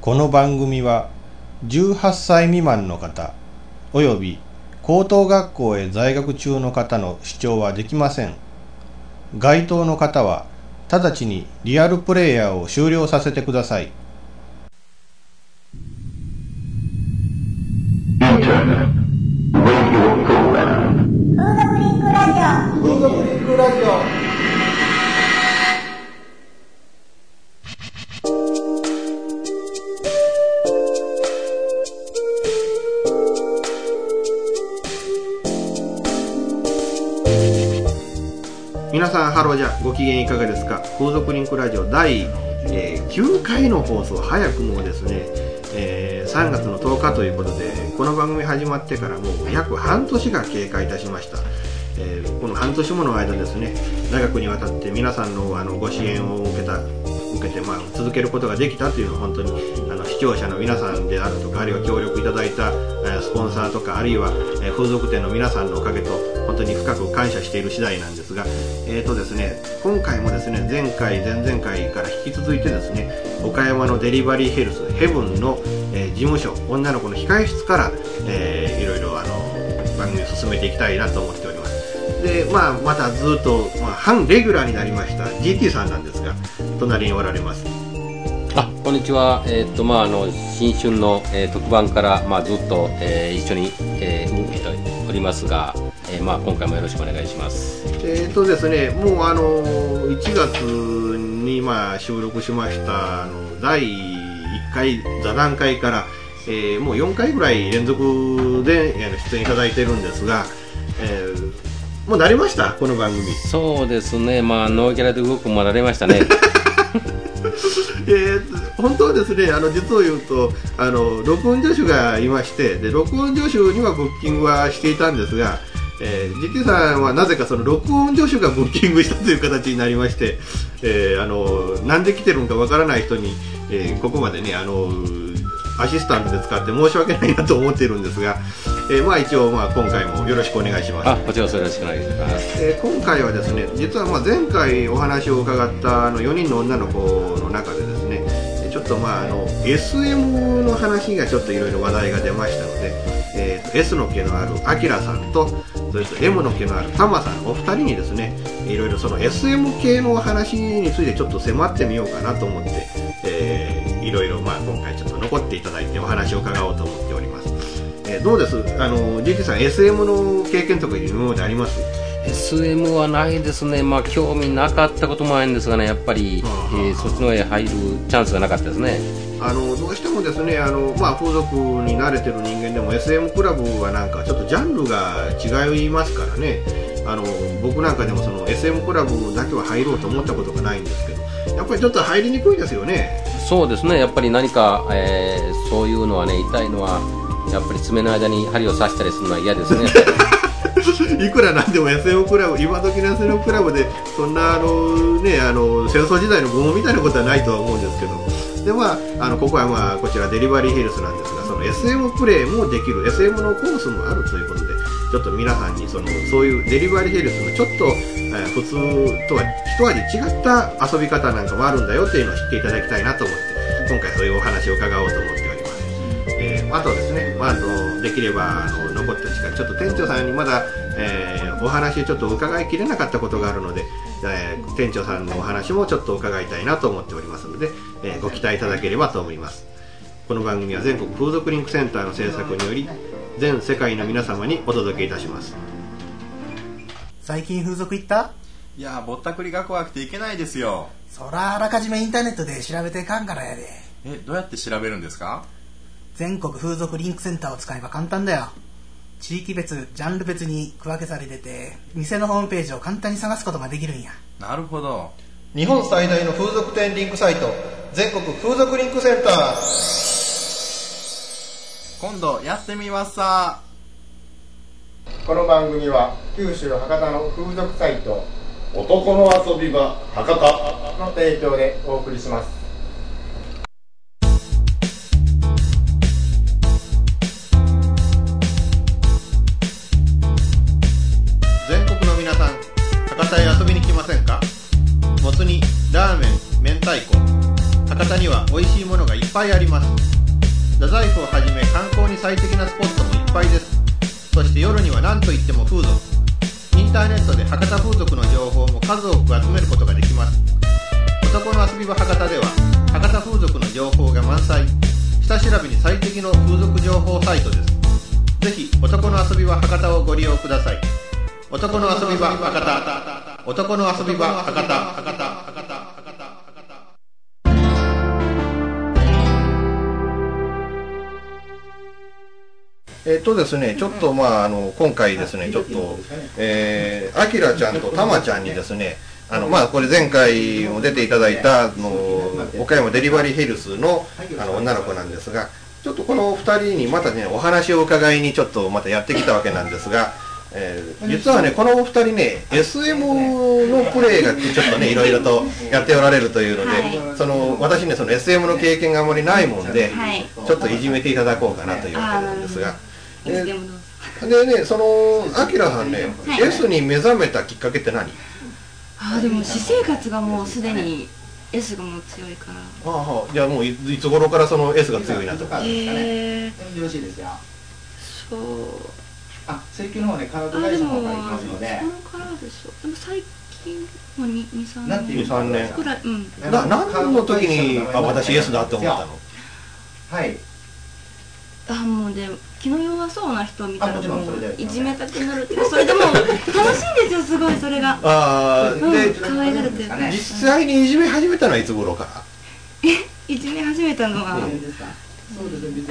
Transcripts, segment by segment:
この番組は18歳未満の方および高等学校へ在学中の方の視聴はできません。該当の方は直ちにリアルプレイヤーを終了させてください。ご機嫌いかがですか？風俗リンクラジオ第、えー9回の放送。早くもですね、えー3月の10日ということでこの番組始まってからもう約半年が経過いたしました、えーこの半年もの間ですね長くにわたって皆さんのあのご支援を受けた受けて、まあ、続けることができたというのは本当にあの視聴者の皆さんであるとかあるいは協力いただいた、スポンサーとかあるいは、え風俗店の皆さんのおかげと本当に深く感謝している次第なんですが、えーとですね、今回もですね前回前々回から引き続いてですね岡山のデリバリーヘルスヘブンの、えー事務所女の子の控え室から、えーいろいろあの番組を進めていきたいなと思っております。で、まあ、またずっと、まあ、半レギュラーになりました GT さんなんですが隣におられます。あこんにちは、えーっとまあ、あの新春の、えー特番から、まあ、ずっと、えー一緒に、えー動おりますが、えーまあ、今回もよろしくお願いします。えーとですね、もうあの1月にまあ収録しましたあの第1回座談会から、えーもう4回ぐらい連続でえー出演いただいてるんですが、えーもう慣れました？この番組。そうですね、まあ、ノーギャラで動くもなれましたね。えー本当はですねあの実を言うとあの録音助手がいましてで録音助手にはブッキングはしていたんですが、えー、GT さんはなぜかその録音助手がブッキングしたという形になりまして、えーあのなんで来てるのかわからない人に、えーここまでねあのアシスタントで使って申し訳ないなと思っているんですが、えーまあ、一応、まあ、今回もよろしくお願いします。あこちらよろしくお願いします。えー今回はですね実はまあ前回お話を伺ったあの4人の女の子の中でですねとまああの SM の話がちょっといろいろ話題が出ましたので、えーと S の毛のあるアキラさんとそれと M の毛のあるタマさんお二人にですねいろいろその SM 系の話についてちょっと迫ってみようかなと思って、えーいろいろまあ今回ちょっと残っていただいてお話を伺おうと思っております。えーどうです？あの GT さん SM の経験とか今まであります？SM はないですね、まあ、興味なかったこともあるんですがね、やっぱり、えーそっちの方へ入るチャンスがなかったですね。あのどうしてもですねあの、まあ、風俗に慣れてる人間でも SM クラブはなんかちょっとジャンルが違いますからね。あの僕なんかでもその SM クラブだけは入ろうと思ったことがないんですけどやっぱりちょっと入りにくいですよね。そうですね、やっぱり何か、えーそういうのはね、痛いのは、やっぱり爪の間に針を刺したりするのは嫌ですね。いくらなんでも SM クラブ今時の SM クラブでそんなあの、ね、あの戦争時代の拷問みたいなことはないとは思うんですけどで、まあ、あのここは、まあ、こちらデリバリーヒルスなんですがその SM プレイもできる SM のコースもあるということでちょっと皆さんにそのそういうデリバリーヒルスのちょっと、えー普通とは一味違った遊び方なんかもあるんだよっていうのを知っていただきたいなと思って今回そういうお話を伺おうと思っております。えーあとですね、まあ、あのできればあの残った時間ちょっと店長さんにまだ、えーお話ちょっと伺いきれなかったことがあるので、えー店長さんのお話もちょっと伺いたいなと思っておりますので、えーご期待いただければと思います。この番組は全国風俗リンクセンターの制作により全世界の皆様にお届けいたします。最近風俗行った？いやーぼったくりが怖くていけないですよ。そらあらかじめインターネットで調べてかんからやで。えどうやって調べるんですか？全国風俗リンクセンターを使えば簡単だよ地域別ジャンル別に区分けされてて店のホームページを簡単に探すことができるんや。なるほど。日本最大の風俗店リンクサイト全国風俗リンクセンター。今度やってみますさ。この番組は九州博多の風俗サイト男の遊び場博多の提供でお送りしますせんか？もつ煮ラーメン明太子。博多には美味しいものがいっぱいあります。太宰府をはじめ観光に最適なスポットもいっぱいです。そして夜には何といっても風俗。インターネットで博多風俗の情報も数多く集めることができます。男の遊び場博多では博多風俗の情報が満載。下調べに最適の風俗情報サイトです。ぜひ男の遊び場博多をご利用ください。男の遊び場博多。男の遊び場博多。博多博多博多。えっとですね、ちょっとまあ、あの、今回ですね、ちょっと、えー、あきらちゃんとたまちゃんにですね、あの、まあ、これ前回も出ていただいた、あの、岡山デリバリーヘルスの、あの、女の子なんですが、ちょっとこの二人にまたね、お話を伺いにちょっとまたやってきたわけなんですが、えー実はね、このお二人ね、SM のプレイがちょっとね、いろいろとやっておられるというので、はその、私ね、その SM の経験があまりないもんで、はい。ちょっといじめていただこうかなというわけなんですが、でもどうぞ。でね、その、あきらさんね、はい。S に目覚めたきっかけって何？あーでも私生活がもうすでに S がもう強いから。ああ、じゃあもういいつ頃からその S が強いなと。か。よろしいですよそうあ請求の方ねカードあでも会社の方から行きますのでこのからでしょでも最近もう23年。なんていう3年くらいうん。な、何の時に、あ、私 S だって思ったの？はい。あもうで気の弱そうな人を見たらもういじめたくなるっていうかそれでも楽しいんですよすごいそれが。ああ、うんで、可愛がる。というか実際にいじめ始めたのはいつ頃から？いじめ始めたのはそうですね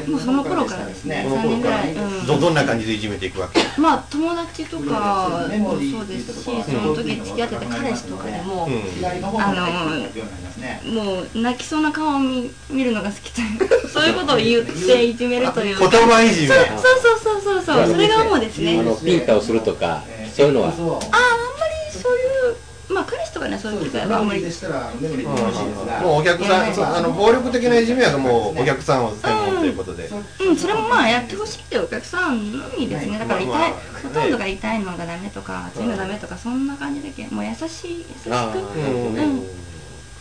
もうその頃からですね。3この頃から年ぐらい、うん。ど、どんな感じでいじめていくわけ？まあ友達とかもそうですしその時付き合ってた彼氏とかでも、うん。左の方あのもう泣きそうな顔を見見るのが好きというかそういうことを言っていじめるというか。言葉いじめ。そうそうそうそうそう。それが主ですね。あのピンタをするとかそういうのは。そうあああんまとかねそういう機会はあんまり。でしたら眠りてほしいですが。もうお客さん、あの、暴力的ないじめはもうお客さんを専門ということで。うん。それもまあやってほしいっていうお客さんのみですね。だから痛い、ほとんどが痛いのがダメとか熱い。のダメとかそんな感じだけもう優しい優しくうん。うん。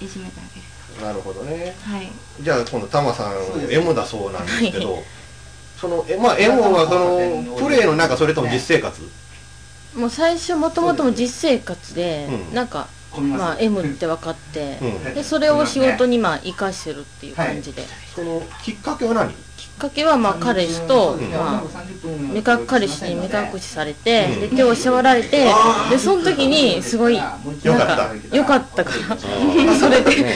いじめてあげる。なるほどね。はい。じゃあ今度タマさん M だそうなんですけど、そのえまあ M はその プレーの中それとも実生活？もう最初もともとも実生活で、うん。なんか、まあ、M って分かって、うん。でそれを仕事にまあ生かしてるっていう感じで、そのきっかけは何？きっかけはまあ彼氏と、うん。まあ、目隠彼氏に目隠しされて、で手を縛られてでその時にすごいなんよかった。よかったからそれで。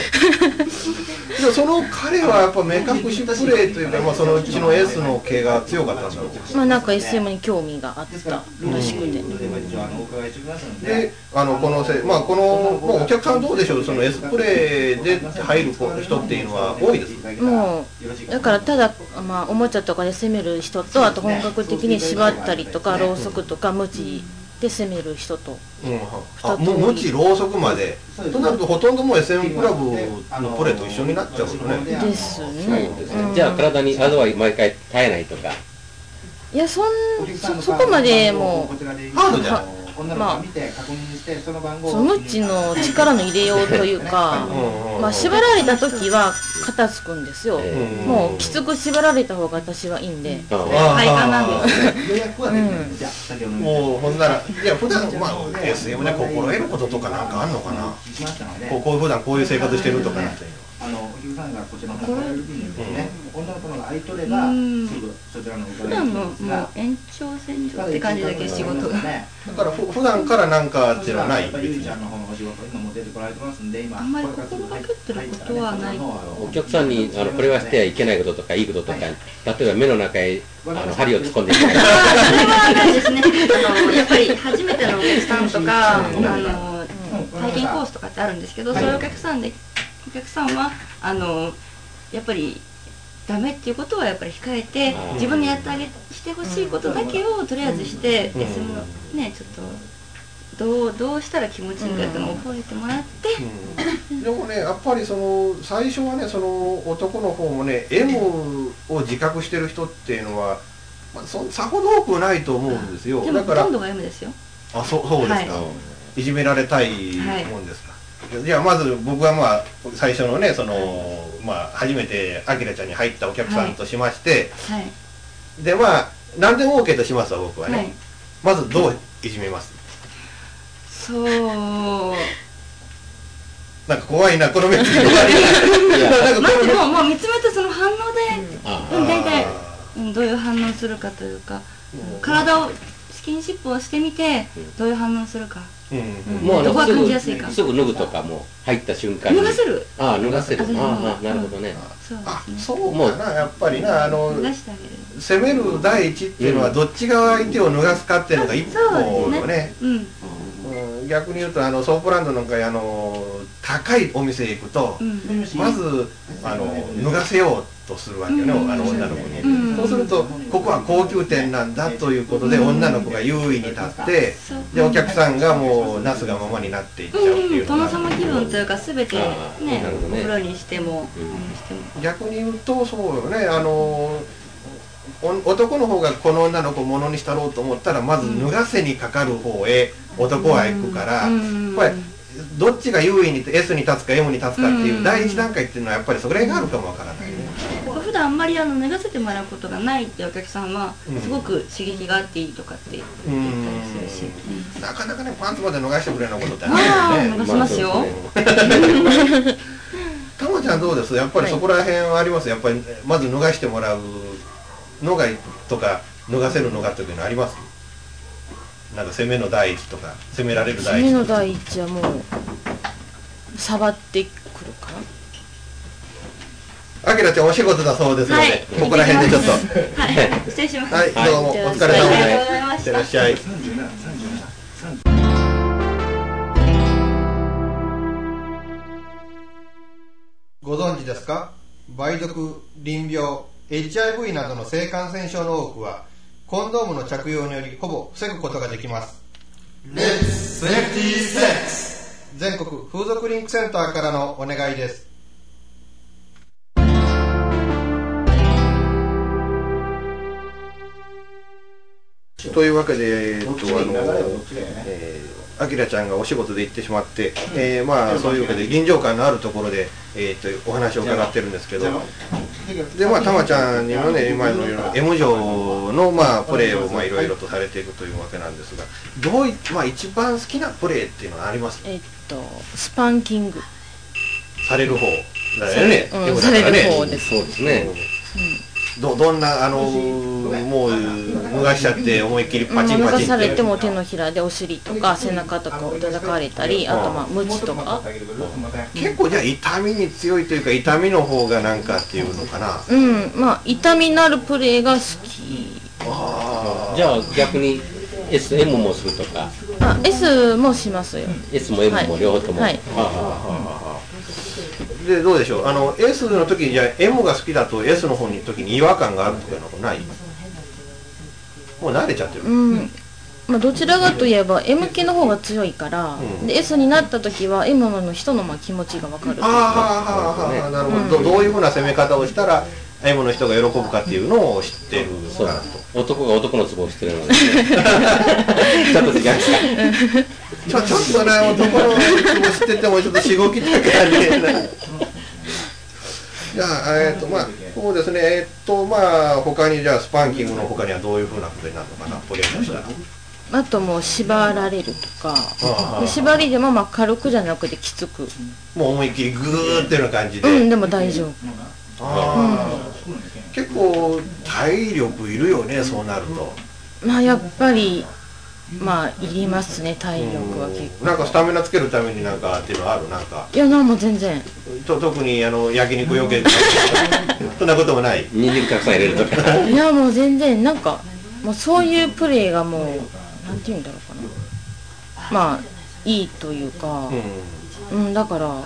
その彼はやっぱ目隠しプレーというか、まあ、そのうちの S の系が強かったんだろう。まあなんか SM に興味があったらしくて、であのこのせ、まあ、このもうお客さんどうでしょう？その S プレーで入る人っていうのは多いですもうだからただ、まあ、おもちゃとかで攻める人とあと本格的に縛ったりとかろうそくとか無知で攻める人と。うん、あもう無知ろうそくまで。となるとほとんどもう SM クラブのプレーと一緒になっちゃうよね。ですね、うん。じゃあ体にあざは毎回絶えないとか。いやそんそそこまでもうハードじゃんまあその番号その力の入れようというか まあ縛られた時は肩つくんですよ、えもうきつく縛られた方が私はいいんで、あ快感なんです予約はできない。ん。ですじゃあ先ほどもうほんならいや普段まあ SM で心得ることとかなんかあんのかな。こうこう普段こういう生活してるとかなんてあのお客さんがこちらのですね女の子のが空いとればうん。すぐそちらの普段のもう延長線上って感じだけど仕事が。ね。だからふ普段からなんかってい。うのはないゆりちゃんの方のお仕事今も出てこられてますんで今あんまり心がけてることはないお客さんにあのこれはしてはいけないこととかい。いこととか例えば目の中へあの針を突っ込んでいけないれはないですね。あの やっぱり初めてのお客さんとかあの体験コースとかってあるんですけど、そういうお客さんでお客さんはあのやっぱりダメっていうことはやっぱり控えてうん自分にやってあげしてほしいことだけをとりあえずして、うん。SM のねちょっとどうどうしたら気持ちいいかっていうのを覚えてもらって、でもねやっぱりその最初はねその男の方もね M を自覚してる人っていうのは、まあ、そさほど多くないと思うんですよ。でもだからほとんどが M ですよ。あそうそうですか、はい。い、じめられたいもんですか、じゃあまず僕はまあ最初のねそのまあ初めてあきらちゃんに入ったお客さんとしまして、はい。でまあ何でも OK としますわ僕はね、はい。まずどういじめます？そう。なんか怖いなこの目つき怖いな なんかまずもうもう見つめたその反応で、あうん、大体、うん、どういう反応するかというか、体をスキンシップをしてみてどういう反応するか、もうすいかすぐすぐ脱ぐとかもう入った瞬間に。脱がせる？ああ脱がせる。あなるほどね。そうあそうかなやっぱりなあの攻める第一っていうのはどっち側相手を脱がすかっていうのが一歩のね。逆に言うとあのソープランドなんかあの高いお店へ行くと、うん。まずあの脱がせようとするわけよね、うん。あの女の子に、うん。そうするとここは高級店なんだということで、女の子が優位に立ってでお客さんがもうなすがままになっていっちゃうっていうのが、殿様気分というか全てねねお風呂にしても逆に言うとそうよね。あのお男の方がこの女の子をものにしたろうと思ったらまず脱がせにかかる方へ男は行くから、うん。やっぱりどっちが優位に S に立つか M に立つかっていううん。第一段階っていうのはやっぱりそれがあるかもわからないね。あんまりあの脱がせてもらうことがないってお客さんはうん。すごく刺激があっていいとかって言ったりするし、うん。なかなかねパンツまで脱がしてくれるようなことってまあないよね。脱がしますよ、たまちゃんどうです？やっぱりそこら辺はあります？やっぱりまず脱がしてもらうのがとか脱がせるのがというのあります？なんか攻めの第一とか攻められる第一。次の第一はもう触ってくるかなあきらちゃんお仕事だそうですので、はい。ここら辺でちょっと。はい。失礼します、はい、どうもお疲れ様で。いってらっしゃい。ご存知ですか？梅毒、淋病、HIV などの性感染症の多くは、コンドームの着用によりほぼ防ぐことができます。全国風俗リンクセンターからのお願いです。というわけで、えっと、あの、えー、あきらちゃんがお仕事で行ってしまって、えー、まあ、そういうわけで、臨場感のあるところで、えー、っと、お話を伺ってるんですけど、で、まあ、たまちゃんにもね、今のような M 城の、まあ、プレーを、まあ、いろいろとされていくというわけなんですが、どうい、まあ、一番好きなプレーっていうのはありますえっとスパンキング。される方だよね。うんされるね方です。そうですねど、どんな、あのもう、脱がしちゃって、思いっきりパチン脱パチンって。がされても手のひらでお尻とか背中とかを叩かれたりあとまあムチとか。結構じゃあ痛みに強いというか痛みの方がなんかっていうのかな。うん。まあ痛みのあるプレーが好き。じゃあ逆に SM もするとか。あ S もしますよ。S も M も両方とも、はい。はあはあでどうでしょう。あの S の時にじゃあ M が好きだと S の方に時に違和感があるとかいうのはない？もう慣れちゃってる、うん。まあ、どちらかといえば M 系の方が強いから、うん。で S になった時は M の人のまあ気持ちが分かるああはあはあはあなるほど、どどういうふうな攻め方をしたら M の人が喜ぶかっていうのを知ってるあそうからと。男が男のツボをしてるので ちょっと違うかちょちょっとね男の気も知っててもちょっとしごきたくなるね。じゃあえっ、とまあそうですね。えっ、とまあ他にじゃあスパンキングの他にはどういうふうなことになるのかな。プレーとしたら。あともう縛られるとか。縛りでもまあ軽くじゃなくてきつく。もう思いっきりグーっていうような感じで、うんでも大丈夫。あー結構体力いるよねそうなると。まあやっぱりまあいりますね体力は結構。なんかスタミナつけるためになんかっていうのはある？なんか。いやなんも全然。と特にあの焼肉余計とか。そんなこともない。人参たくさん入れるとかいやもう全然なんかもうそういうプレーがもうなんて言うんだろうかな。まあいいというか。ううんだからん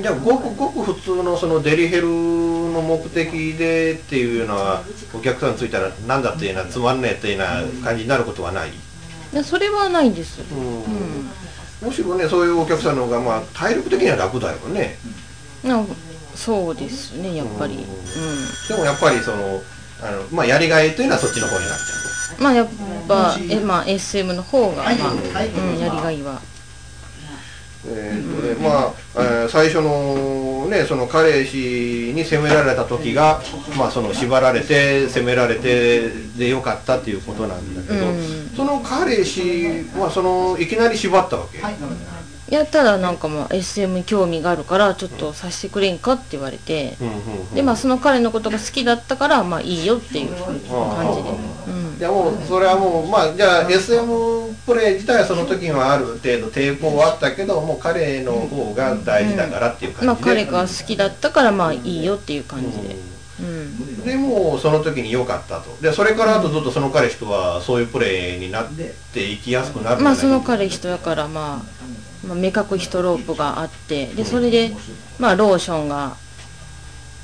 じゃあごくごく普通のそのデリヘルの目的でっていうのはお客さんついたらなんだっていうなつまんねえっていうな感じになることはない、いやそれはないです。むしろねそういうお客さんの方がまあ体力的には楽だよね。なんそうですねやっぱり。でもやっぱりそのあの、まあ、やりがいというのはそっちの方になっちゃうんまあやっぱえまあ SM の方がまあ、うん、やりがいは。うえーっとねまあ、えー最初のねその彼氏に責められた時がまあその縛られて責められてでよかったっていうことなんだけど、その彼氏はそのいきなり縛ったわけ、い。やただなんかまあ SM に興味があるからちょっとさせてくれんかって言われて、うんうんうん。でまあその彼のことが好きだったからまあいいよっていう感じで、じゃあもうそれはもうまあじゃあ SM プレイ自体はその時にはある程度抵抗はあったけどもう彼の方が大事だからっていう感じで、まあ彼が好きだったからまあいいよっていう感じで、うん、でもうその時に良かったと。でそれからあとずっとその彼氏とはそういうプレイになっていきやすくなるまあその彼人やからまあ、まあ、目隠しとロープがあってでそれでまあローションが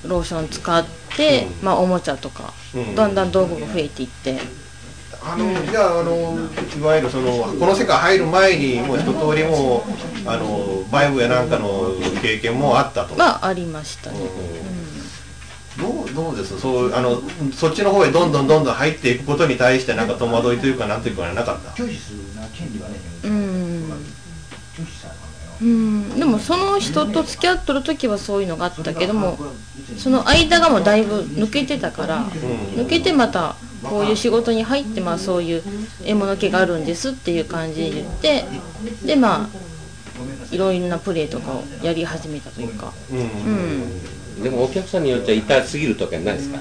ローション使って、まあおもちゃとか、うん。だんだん道具が増えていって、あのじゃああのいわゆるそのこの世界入る前にもう一通りもうあのバイブやなんかの経験もあったと、はありましたね、どうどうです？そうあのそっちの方へどんどんどんどん入っていくことに対してなんか戸惑いというかなんていうかなかった？うん。うん。でもその人と付き合っとる時はそういうのがあったけどもその間がもうだいぶ抜けてたから、抜けてまたこういう仕事に入ってまあそういう獲物気があるんですっていう感じで言ってでまあいろいろなプレーとかをやり始めたというか。うん。でもお客さんによっては痛すぎる時はないですか？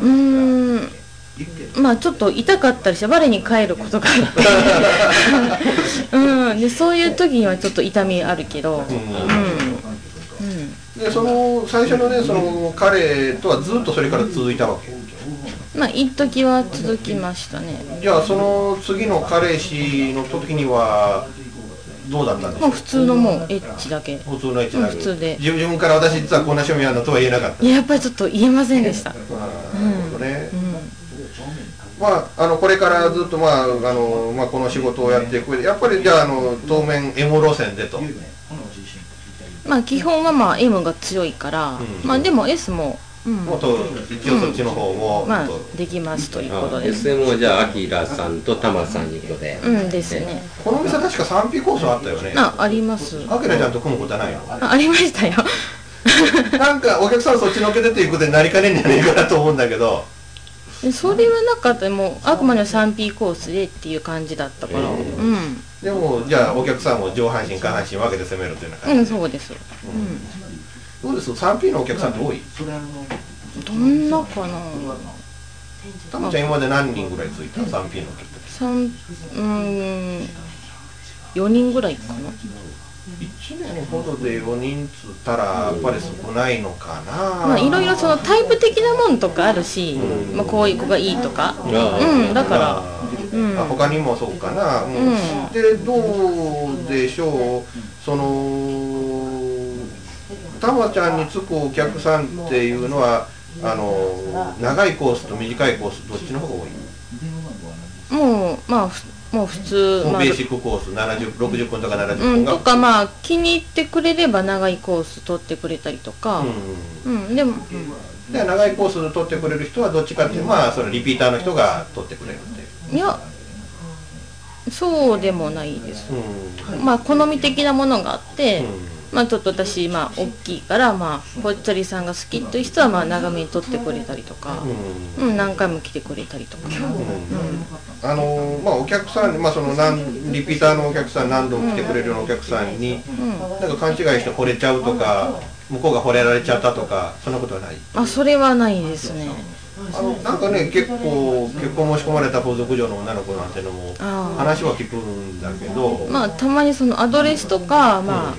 うーん。まあちょっと痛かったりして我に返ることがあって、うん、でそういう時にはちょっと痛みあるけど、でその最初のねその彼とはずっとそれから続いたわけまあ一時は続きましたね。じゃあその次の彼氏の時にはどうだったんでしょうもう普通のもうエッチだけ。普通のエッチだけうん普通で。自分から私実はこんな趣味あるのとは言えなかった。いややっぱりちょっと言えませんでした。なるほどね、まあ、あのこれからずっと、まああのまあ、この仕事をやっていく上でやっぱりじゃああの当面 M 路線でと、まあ基本はまあ M が強いから、まあでも S も、うん、もっと一応そっちの方も、まあできますということあです SM はじゃあアキラさんとタマさんいうことで。うんですね。この店確か 3P コースあったよね。ああります。アキラちゃんと組むことはないの？あありましたよ。なんかお客さんそっちのけ出ていくでなりかねんじゃねえかなと思うんだけど。でそれはなかった。もうあくまでも 3P コースでっていう感じだったから。うん。でもじゃあお客さんも上半身下半身分けて攻めるというようなう感じんそうですどうです？3P のお客さんって多い？どんなかな？たまちゃん今まで何人ぐらいついた？3P のお客三うーん4人ぐらいかな。1年ほどで4人つったらやっぱり少ないのかな。まあいろいろそのタイプ的なもんとかあるし、まあ、こういう子がいいとか。うんだからうん。あ他にもそうかな、うん。うん。でどうでしょう？そのたまちゃんにつくお客さんっていうのはあの長いコースと短いコースどっちの方が多い？もうまあふもう普通まあもうベーシックコース70 60分とか70うん、分が、とかまあ気に入ってくれれば長いコース取ってくれたりとか。うん、でも、で長いコース取ってくれる人はどっちかっていうとまあそのリピーターの人が取ってくれるっていう。いやそうでもないです、まあ好み的なものがあって、まあちょっと私まあ大きいからまあぽっちゃりさんが好きという人はまあ長めに取ってくれたりとか、うん。何回も来てくれたりとか、あのまあお客さんにまあその何リピーターのお客さん何度も来てくれるようなお客さんに、なんか勘違いして惚れちゃうとか向こうが惚れられちゃったとかそんなことはない？あそれはないですね。あのなんかね結構結婚申し込まれた風俗嬢の女の子なんてのも話は聞くんだけど、まあたまにそのアドレスとかまあ、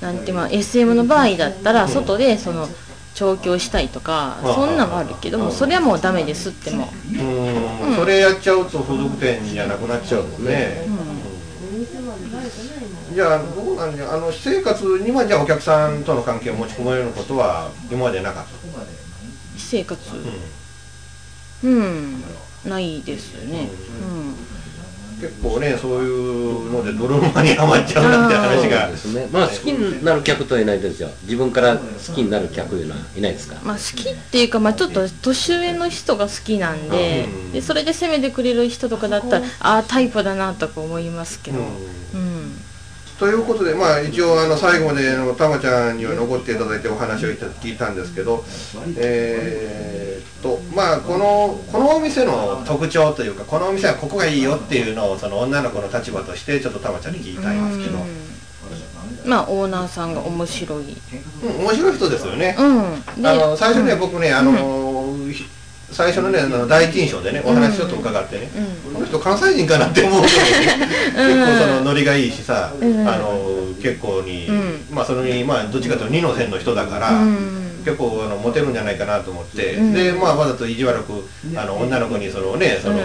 なんてまあ SM の場合だったら外でその調教したいとか、うんそんなんはあるけども、それはもうダメですっても。うん。それやっちゃうと風俗店じゃなくなっちゃうもんね、じゃあどうなんじゃあの私生活にはじゃあお客さんとの関係を持ち込めることは今までなかった？私生活？うん、ないですね結構ねそういうので泥沼にはまっちゃうなんて話が。ですね。まあ好きになる客とはいないですよ。自分から好きになる客いうのはいないですか？うんまあ好きっていうかまあちょっと年上の人が好きなんで,、でそれで責めてくれる人とかだったらああタイプだなとか思いますけど。うん、ということで、まあ、一応あの最後まであのたまちゃんには残っていただいてお話を聞いたんですけど、えーっとまあ、このこのお店の特徴というかこのお店はここがいいよっていうのをその女の子の立場としてちょっとたまちゃんに聞きたいんですけど、まあオーナーさんが面白い。うん、面白い人ですよね、うん。であの最初ね、僕ねあの、ひ最初のねあの第一印象でねお話ちょっと伺ってね、この人関西人かなって思うぐらいね結構そのノリがいいしさ、うん。あの結構に、うん。まあそのにまあどっちかというと二の線の人だから、うん。結構あのモテるんじゃないかなと思って、うん。でまあわざと意地悪くあの女の子にそのねその、う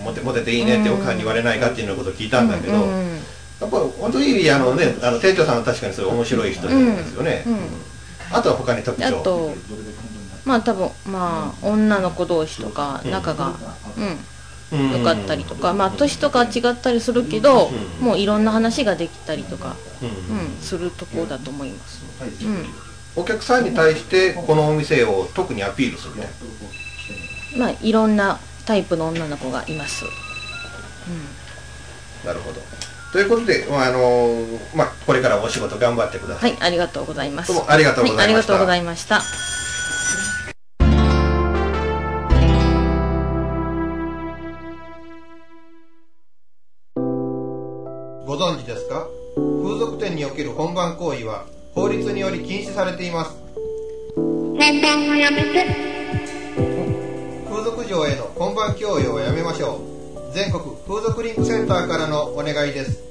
ん。モテモテていいねっておかんに言われないかっていうようなことを聞いたんだけど、うん。やっぱり本当にあのねあの店長さんは確かにそういう面白い人なんですよね、うん。あとは他に特徴。あとまあ多分まあ女の子同士とか仲がうん。良かったりとかまあ年とかは違ったりするけどもういろんな話ができたりとかうん。うんするところだと思います。うん。お客さんに対してこのお店を特にアピールするね。まあいろんなタイプの女の子がいます。なるほど。ということで、まああのまあ、これからお仕事頑張ってください、はいありがとうございます。どうもありがとうございました。はありがとうございましたされています。本番はやめて風俗嬢への本番強要をやめましょう。全国風俗リンクセンターからのお願いです。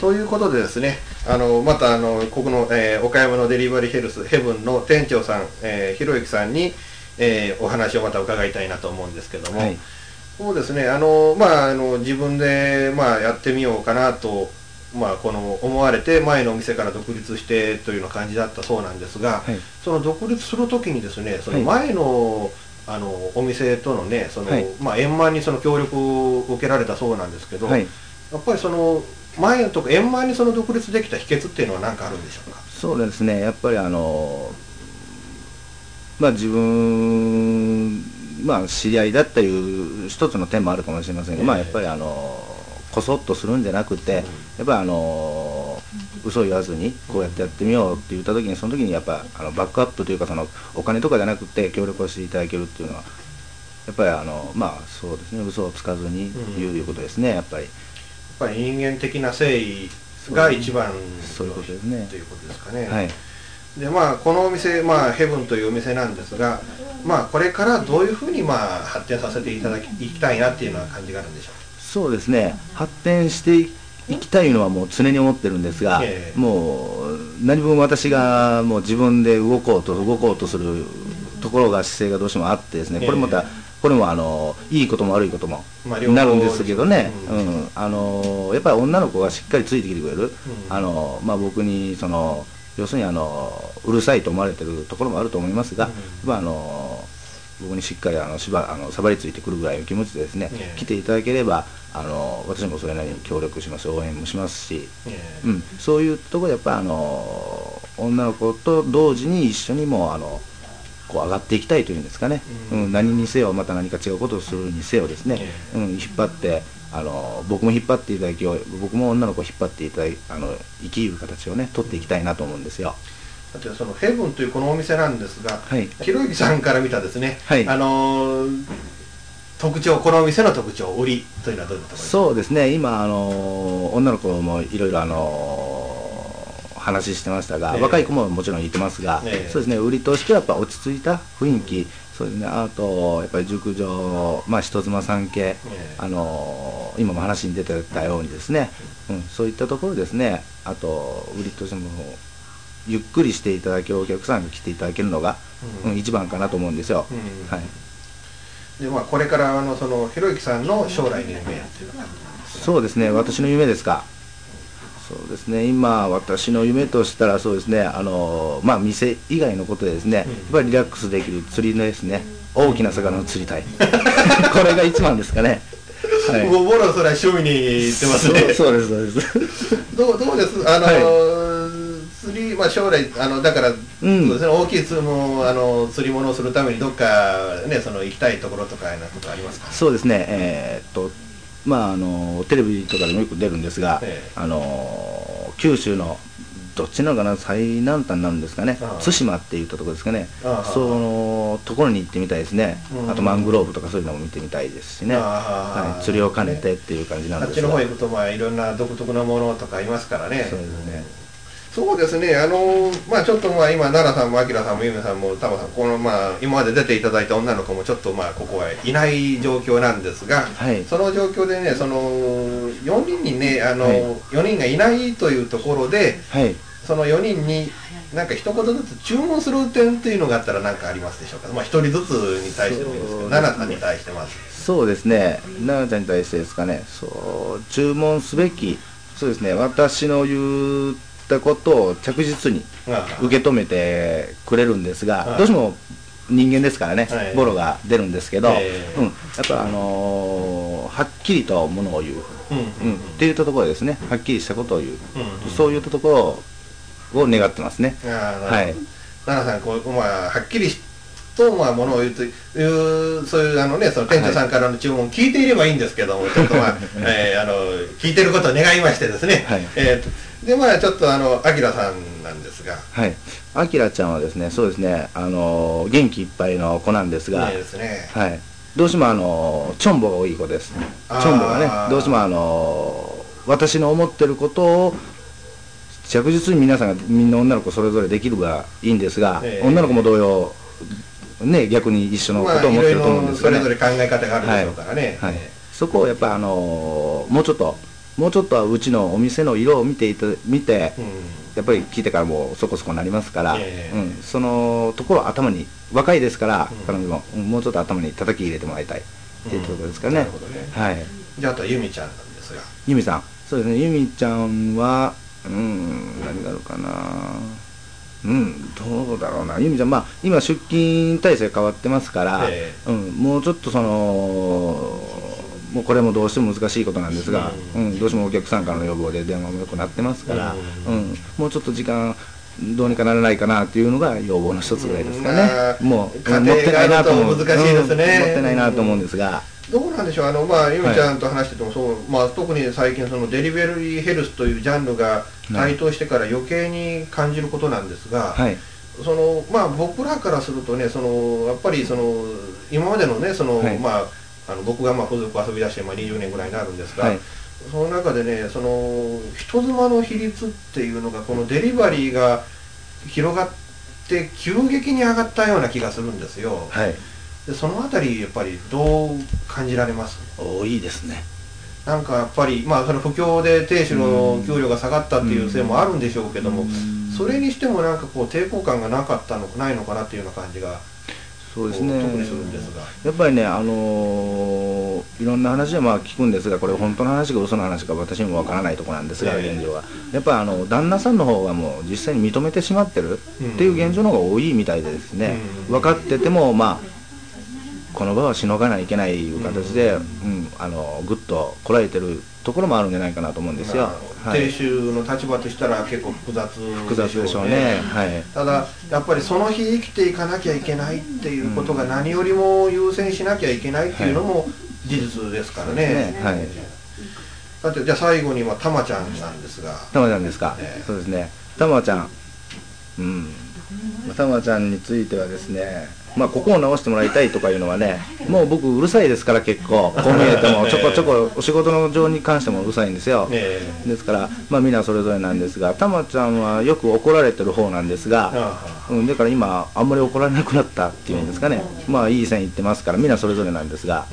ということでですね、あのまたあのここの、えー岡山のデリバリーヘルスヘブンの店長さん、えー、ひろゆきさんに、えーお話をまた伺いたいなと思うんですけども、はいそうですね、あのまああの自分でまあやってみようかなと。まあ、この思われて前のお店から独立してというような感じだったそうなんですが、はい。その独立するときにですねそのはい。前の,、あのお店とのねその、はい。まあ、円満にその協力を受けられたそうなんですけど、はい。やっぱりその前のとこ円満にその独立できた秘訣っていうのは何かあるんでしょうか？そうですね。やっぱりあのまあ自分まあ知り合いだったいう一つの点もあるかもしれませんが、まあやっぱりあのこそっとするんじゃなくて、やっぱりあの嘘を言わずにこうやってやってみようって言った時にその時にやっぱあのバックアップというかそのお金とかじゃなくて協力をしていただけるっていうのはやっぱりあのまあそうですね嘘をつかずに言ういうことですねやっぱり。やっぱり人間的な誠意が一番そういうことですね。ということですかね。はいでまあ、このお店、まあ、ヘブンというお店なんですが、まあ、これからどういうふうに、まあ、発展させていただきいきたいなっていうような感じがあるんでしょそうですね。発展していきたいのはもう常に思ってるんですが、ええ。もう何分私がもう自分で動こうと動こうとするところが姿勢がどうしてもあってですねこれまた、えこれもあのいいことも悪いこともなるんですけどね、ううん。あのやっぱり女の子がしっかりついてきてくれる、あのまあ、僕にその要するにあのうるさいと思われてるところもあると思いますが、まああの僕にしっかりあのしばあのさばりついてくるぐらいの気持ちでですね、ええ来ていただければあの私もそれなりに協力します応援もしますし、えうん、そういうところでやっぱあの女の子と同時に一緒にもうあのこう上がっていきたいというんですかね、うん。何にせよまた何か違うことをするにせよですね、うん、引っ張ってあの僕も引っ張っていただき僕も女の子を引っ張っていただきあの生きる形をね取っていきたいなと思うんですよ。だってそのヘブンというこのお店なんですが、はい。ひろゆきさんから見たですね、はい。あのー特徴このお店の特徴売りというのはどういうところですか？そうですね。今あの女の子もいろいろあの話してましたが、ええ。若い子ももちろん言ってますが、ええ。そうですね。売りとしてはやっぱ落ち着いた雰囲気、そうですね。あとやっぱり熟女まあ人妻さん系、あの今も話に出てたようにですね、うん、そういったところですね。あと売りとしてもゆっくりしていただけるお客さんが来ていただけるのが、うん。うん一番かなと思うんですよ、うん。はい。で、まあ、これからあのそのひろゆきさんの将来の夢っていうのはそうですね、私の夢ですか？そうですね、今、私の夢としたら、そうですね、あのまあ、店以外のことでですね、やっぱりリラックスできる釣りですね、大きな魚を釣りたい。これが一番ですかね。はい。もそれは趣味に言ってますね。そうです、そうです。どうどうです？あのー釣りまあ、将来あのだから、そうですね、大きいつもあの釣り物をするためにどっか、ね、その行きたいところとかなことありますか？そうですね、えーっとまああのテレビとかでもよく出るんですが、ええ。あの九州のどっちなのかな最南端になるんですかね。ああ。対馬って言ったところですかね。ああ。そのところに行ってみたいですね。うん。あとマングローブとかそういうのも見てみたいですしね、ああ。はい、釣りを兼ねてっていう感じなんあっですが。ちの方行くと、まあ、いろんな独特なものとかありますからね。そうですねそうですね、あのまあ、ちょっとまあ今、奈良さんも明さんもゆめさんもタマさん、このまあ今まで出ていただいた女の子もちょっとまあここはいない状況なんですが、はい。その状況でね、その4人にね、あのはい。4人がいないというところで、はい。その4人になんか一言ずつ注文する点っていうのがあったら何かありますでしょうか、まあ、1人ずつに対してもいいですけど、奈々さんに対してまず。そうですね。奈々ちゃんに対してですかね。そう注文すべき。そうですね。私の言ったことを着実に受け止めてくれるんですが、はい。どうしても人間ですからね、はい。ボロが出るんですけど、ええ。うん、やっぱあのーはっきりとものを言う、うんうんっていったところですね。はっきりしたことを言う、うんそういったところを願ってますね。はい。奈々さんこう、まあ、はっきりと、まあ、ものを言うというそういうあの、ね、その店長さんからの注文を聞いていればいいんですけども、ちょっと、まあ えーあの聞いてることを願いましてですね、はい。えーでまあちょっとあのアキラさんなんですが、はい。あきらちゃんはですねそうですねあのー元気いっぱいの子なんですが、いいですね。はい、どうしてもあのチョンボが多い子です。チあー。ョンボがねどうしてもあの私の思ってることを着実に皆さんがみんな女の子それぞれできるがいいんですが、ええ。女の子も同様ね逆に一緒のこまあ、とを思ってると思うんですよね、ろそれぞれ考え方があるでしょうからね、はい、そこをやっぱあのもうちょっともうちょっとはうちのお店の色を見ていた見て、うん。やっぱり聞いてからもうそこそこなりますから、ええ。うん、そのところを頭に若いですから、うん。彼女もうんもうちょっと頭に叩き入れてもらいたいっていうところですかね、なるほどねはい。じゃああとは由美ちゃんなんですが。由美さん。そうですね。由美ちゃんはうん何があるかな。うんどうだろうな。由美ちゃんまあ今出勤体制変わってますから、え。うん、もうちょっとそのもうこれもどうしても難しいことなんですが、うん。どうしてもお客さんからの要望で電話もよくなってますから、うん。もうちょっと時間どうにかならないかなっていうのが要望の一つぐらいですかね、うんもう持ってないなと思う。難しいですね。うん持ってないなと思うんですが、どうなんでしょう、あのまあ、由美ちゃんと話しててもそう、まあ、特に最近、そのデリベリーヘルスというジャンルが台頭してから余計に感じることなんですが、はい。そのまあ、僕らからするとね、そのやっぱりその今までのね、その、はい。まあ、あの僕がまあ付属遊び出してまあ20年ぐらいになるんですが、はい。その中でね、その人妻の比率っていうのが、このデリバリーが広がって、急激に上がったような気がするんですよ。はい。でそのあたり、やっぱりどう感じられます？多いですね。なんかやっぱり、まあ、その不況で亭主の給料が下がったっていうせいもあるんでしょうけども、それにしてもなんかこう抵抗感がなかったのないのかなっていうような感じが、そうですね。特にするんですが。やっぱりね、あのーいろんな話はまあ聞くんですが、これ、本当の話か嘘の話か私にもわからないところなんですが、ええ。現状は。やっぱりあの旦那さんの方がもう実際に認めてしまってるっていう現状の方が多いみたいでですね、分かってても、まあ、この場はしのがないといけないいう形で、うんあのぐっとこらえてるところもあるんじゃないかなと思うんですよ。はい。亭主の立場としたら結構複雑でしょうね。複雑でしょうね。はい。ただやっぱりその日生きていかなきゃいけないっていうことが何よりも優先しなきゃいけないっていうのも事実ですからね、はい。さてじゃあ最後にはたまちゃんなんですが。たまちゃんですか、そうですね。たまちゃん。うん。たまちゃんについてはですねまあここを直してもらいたいとかいうのはねもう僕うるさいですから結構こう見えても。ちょこちょこお仕事の上に関してもうるさいんですよ、えですからまあみんなそれぞれなんですがたまちゃんはよく怒られてる方なんですが、うん、だから今あんまり怒られなくなったっていうんですかね、まあいい線いってますからみんなそれぞれなんですが、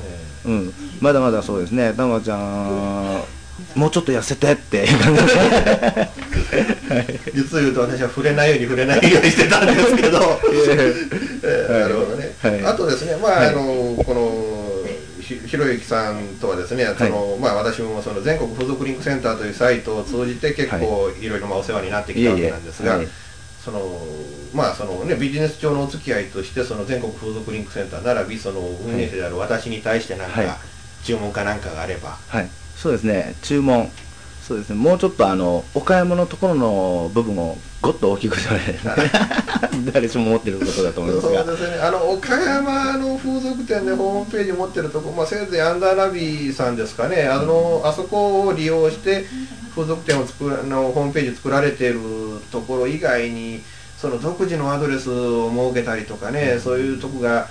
うん、まだまだそうですね。たまちゃんもうちょっと痩せてって。い。う感じですね実を言うと私は触れない。ように触れない。ようにしてたんですけど、えーなるほどね、はい。あとですね、まあはい。あのこのひひろゆきさんとはですね、そのまあ、私もその全国風俗リンクセンターというサイトを通じて結構い。ろいろまあお世話になってきたわけなんですが、いえいえはい。そのまあそのね、ビジネス上のお付き合いとしてその全国風俗リンクセンター並びその運営者である私に対してなんか、はい。注文かなんかがあれば、はい、そうですね注文。そうですねもうちょっとあの岡山のところの部分をごっと大きく 誰しも思ってることだと思いますが。そうですね。あの岡山の風俗店でホームページ持ってるとこ、まあ、せいぜいアンダーラビーさんですかね。あのあそこを利用して風俗店を作らのホームページ作られているところ以外にその独自のアドレスを設けたりとかね、そういうとこが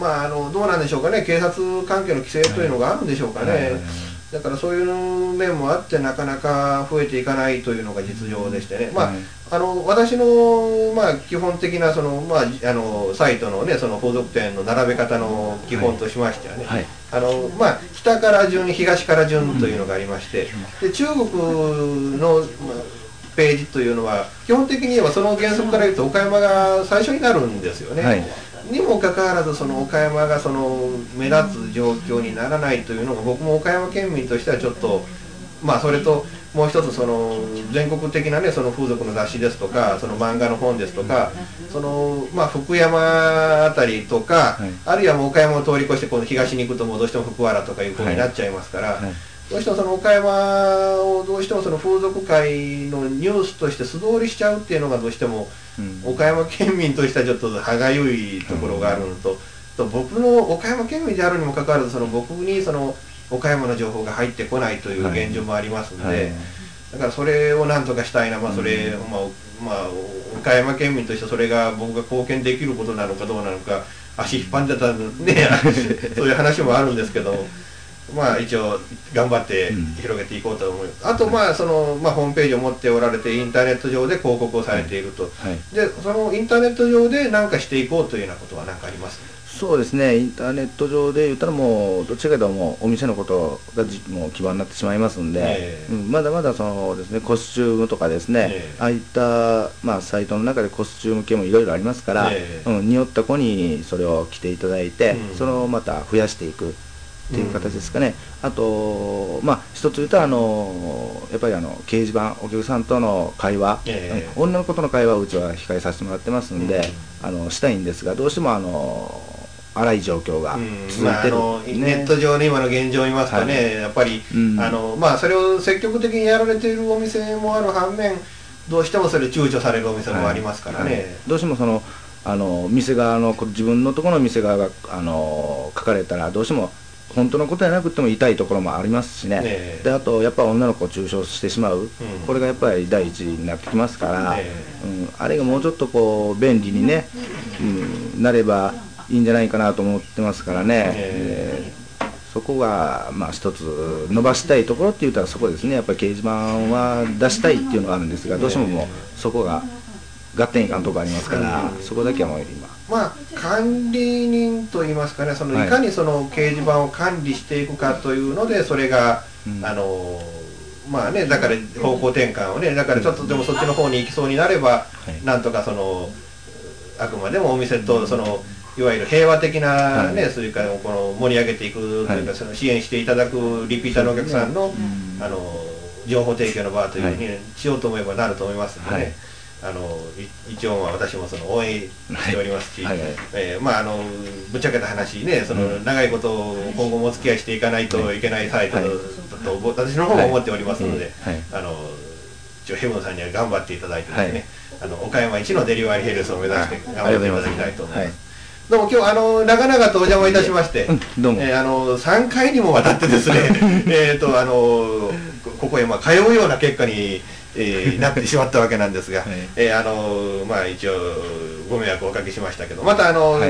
まああのどうなんでしょうかね。警察関係の規制というのがあるんでしょうかね、はいはいはいだからそういう面もあってなかなか増えていかないというのが実情でしてね、まあはい。あの私の、まあ、基本的なその、まあ、あのサイトの,、ね、その風俗店の並べ方の基本としましてはね、はい。あのまあ、北から順東から順というのがありまして、で中国の、まあページというのは基本的に言えばその原則から言うと岡山が最初になるんですよね。はいにもかかわらずその岡山がその目立つ状況にならないというのが僕も岡山県民としてはちょっとまあそれともう一つその全国的なねその風俗の雑誌ですとかその漫画の本ですとかそのまあ福山あたりとか、はい。あるいはもう岡山を通り越してこの東に行くともうどうしても福原とかいう風になっちゃいますから、はいどうしてもその岡山をどうしてもその風俗界のニュースとして素通りしちゃうっていうのがどうしてもうん。岡山県民としてはちょっと歯がゆいところがあるのと,、と僕の岡山県民であるにもかかわらずその僕にその岡山の情報が入ってこないという現状もありますので、はい。だからそれをなんとかしたいな、まあ、それ、まあまあ、岡山県民としてそれが僕が貢献できることなのかどうなのか足引っ張んでたね そういう話もあるんですけど。まあ一応頑張って広げていこうと思います、あとまあその、まあ、ホームページを持っておられてインターネット上で広告をされていると、はい。でそのインターネット上で何かしていこうというようなことは何かあります？そうですね、インターネット上で言ったらもう、どっちかというともうお店のことがじもう基盤になってしまいますんで、ええ。うん。まだまだそのですねコスチュームとかですね、ええ。ああいった、まあ、サイトの中でコスチューム系もいろいろありますから、ええ。うん、によった子にそれを着ていただいて、うん。それをまた増やしていく。っていう形ですかね、あと、まあ、一つ言うとあの、やっぱりあの掲示板、お客さんとの会話、ええ。うん女の子との会話をうちは控えさせてもらってますんで、あのしたいんですが、どうしてもあの荒い状況が続まあ、あいてる、のネット上の今の現状を見ますとね、はい。やっぱり、うん。あのまあ、それを積極的にやられているお店もある反面どうしてもそれ躊躇されるお店もありますからね、はい。どうしてもそのあの店側のこ自分のところの店側があの書かれたらどうしても本当のことじゃなくても痛いところもありますしね、ねえ。であとやっぱ女の子を中傷してしまう、これがやっぱり第一になってきますから、ねうん、あれがもうちょっとこう便利にね、うん、なればいいんじゃないかなと思ってますからね。え。ーそこが、まあ、一つ伸ばしたいところって言ったらそこですね。やっぱり掲示板は出したいっていうのがあるんですがどうしてももうそこが合点いかんとこありますから、そこだけはもう今まあ、管理人といいますかねそのはい。いかにその掲示板を管理していくかというのでそれが、あのまあねだから方向転換をねだからちょっとでもそっちの方に行きそうになれば、なんとかそのあくまでもお店とそのいわゆる平和的なね、そういうかこの盛り上げていくというか、その支援していただくリピーターのお客さんの、あの情報提供の場というふうにしようと思えばなると思いますのでね。はいあのい一応まあ私もその応援しておりますし、はい。はいえーまああのぶっちゃけた話ねその長いこと今後もお付き合いしていかないとい。けないサイトだと、私の方も思っておりますので、はい。あの一応ヘブンさんには頑張っていただいてですね、あの岡山一のデリバリーヘルスを目指して頑張っていただきたいと思います。どうも今日あの長々とお邪魔いたしまして、どうも、えーあの3回にもわたってですね えーとあのこここへまあ通うような結果に、えーなってしまったわけなんですが、えーあのまあ一応ご迷惑をおかけしましたけどまたあの、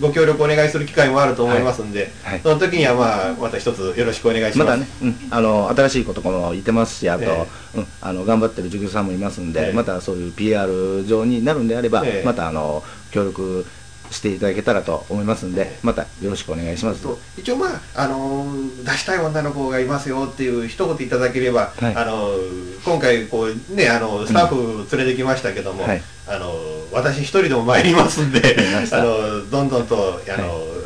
ご協力お願いする機会もあると思いますんで、その時にはまあまた一つよろしくお願いします。またね、うん、あの新しいことも言ってますしあと、えうん、あの頑張ってる授業さんもいますんで、ええ。またそういう PR 上になるんであれば、ええ。またあの協力していただけたらと思いますんで、またよろしくお願いします。一応まあ、あのー出したい女の子がいますよっていう一言いただければ、はい。あのー今回こうねあのスタッフ連れてきましたけども、はい。あのー私一人でも参りますんであのーどんどんとあのー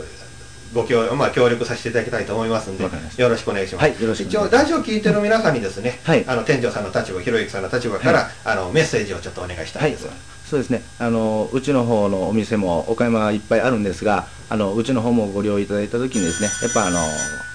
ご協まあ、協力させていただきたいと思いますんで、よろしくお願いします。はいよろしく一応、ラジオ聞いてる皆さんにですね、あの店長さんの立場、ひろゆきさんの立場から、あのメッセージをちょっとお願いしたいんです。そうですね。あのうちの方のお店も岡山いっぱいあるんですがあのうちの方もご利用いただいた時にですねやっぱあの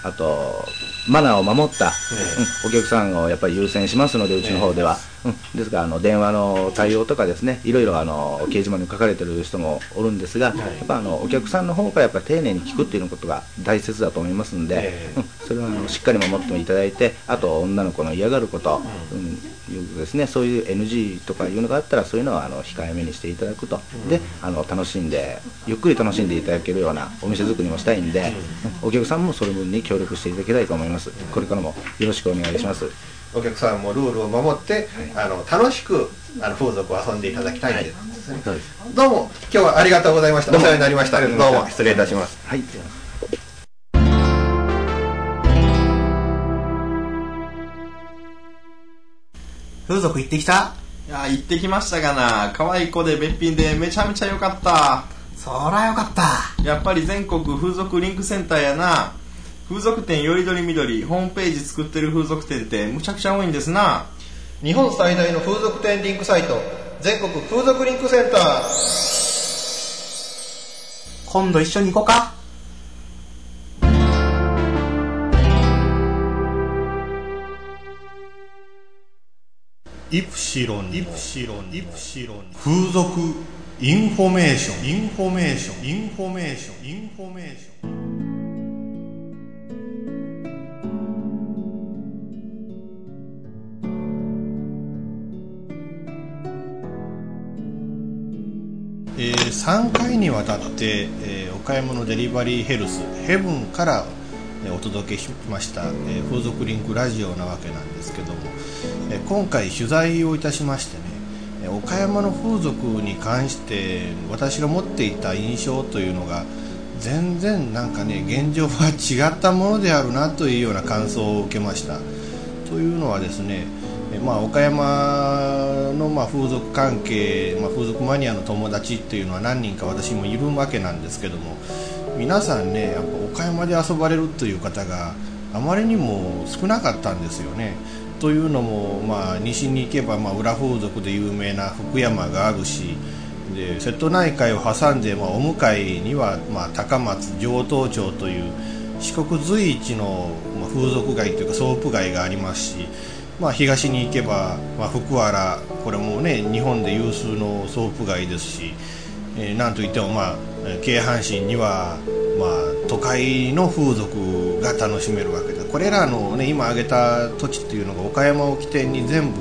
あとマナーを守った、うん、お客さんをやっぱり優先しますのでうちの方では、うん、ですからあの電話の対応とかですねいろいろあの掲示板に書かれてる人もおるんですが、やっぱあのお客さんの方からやっぱ丁寧に聞くっていうことが大切だと思いますので、うん、それはあのしっかり守っていただいてあと女の子の嫌がること、うん。いうですねそういう NG とかいうのがあったらそういうのはあの控えめにしていただくと、であの楽しんでゆっくり楽しんでいただけるようなお店作りもしたいんで、お客さんもその分に協力していただきたいと思います。これからもよろしくお願いします。お客さんもルールを守って、あの楽しくあの風俗を遊んでいただきたいんで。すね、そうですどうも今日はありがとうございました。おどうも。世話になりました。ありがとうございましたどうも失礼いたします。はい。風俗行ってきた？いや、行ってきましたがな。可愛い子でべっぴんでめちゃめちゃ良かった。そらよかった。やっぱり全国風俗リンクセンターやな。風俗店よりどりみどり、ホームページ作ってる風俗店ってむちゃくちゃ多いんですな。日本最大の風俗店リンクサイト全国風俗リンクセンター。今度一緒に行こうか。イプシロンイプシロン。イプシロン。風俗インフォメーション。インフォメーション。インフォメーション。インフォメーション。えー3回にわたって、えー岡山のデリバリーヘルスヘブンからえーお届けしました、えー風俗リンクラジオなわけなんですけども、えー今回取材をいたしましてね岡山の風俗に関して私が持っていた印象というのが全然なんかね現状は違ったものであるなというような感想を受けましたというのはですねまあ、岡山のま風俗関係、まあ、風俗マニアの友達っていうのは何人か私もいるわけなんですけども皆さんねやっぱ岡山で遊ばれるという方があまりにも少なかったんですよね。というのも、まあ、西に行けば、まあ、裏風俗で有名な福山があるしで瀬戸内海を挟んで、まあ、お向かいには、まあ、高松上東町という四国随一の、まあ、風俗街というかソープ街がありますし、まあ、東に行けば、まあ、福原これもね日本で有数のソープ街ですし、えーなんといっても、まあ、京阪神には、まあ、都会の風俗が楽しめるわけです。これらの、ね、今挙げた土地っていうのが岡山を起点に全部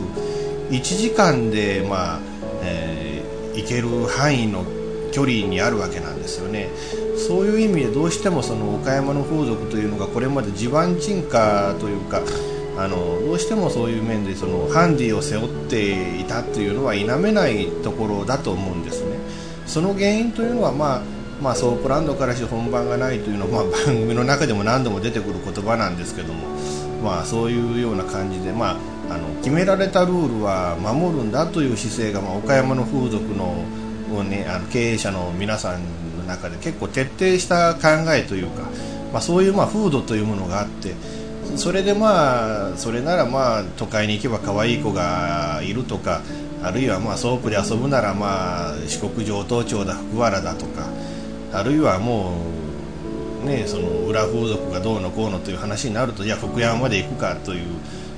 1時間で、まあえー行ける範囲の距離にあるわけなんですよね。そういう意味でどうしてもその岡山の風俗というのがこれまで地盤沈下というかあのどうしてもそういう面でそのハンディを背負っていたというのは否めないところだと思うんですね。その原因というのはまあまあ、ソープランドからして本番がないというのは、まあ、番組の中でも何度も出てくる言葉なんですけども、まあ、そういうような感じで、まあ、あの決められたルールは守るんだという姿勢が、まあ、岡山の風俗の,、ね、あの経営者の皆さんの中で結構徹底した考えというか、まあ、そういうまあ風土というものがあってそれでまあそれならまあ都会に行けば可愛い子がいるとかあるいはまあソープで遊ぶならまあ四国城東町だ福原だとかあるいはもうねその裏風俗がどうのこうのという話になるとじゃあ福山まで行くかという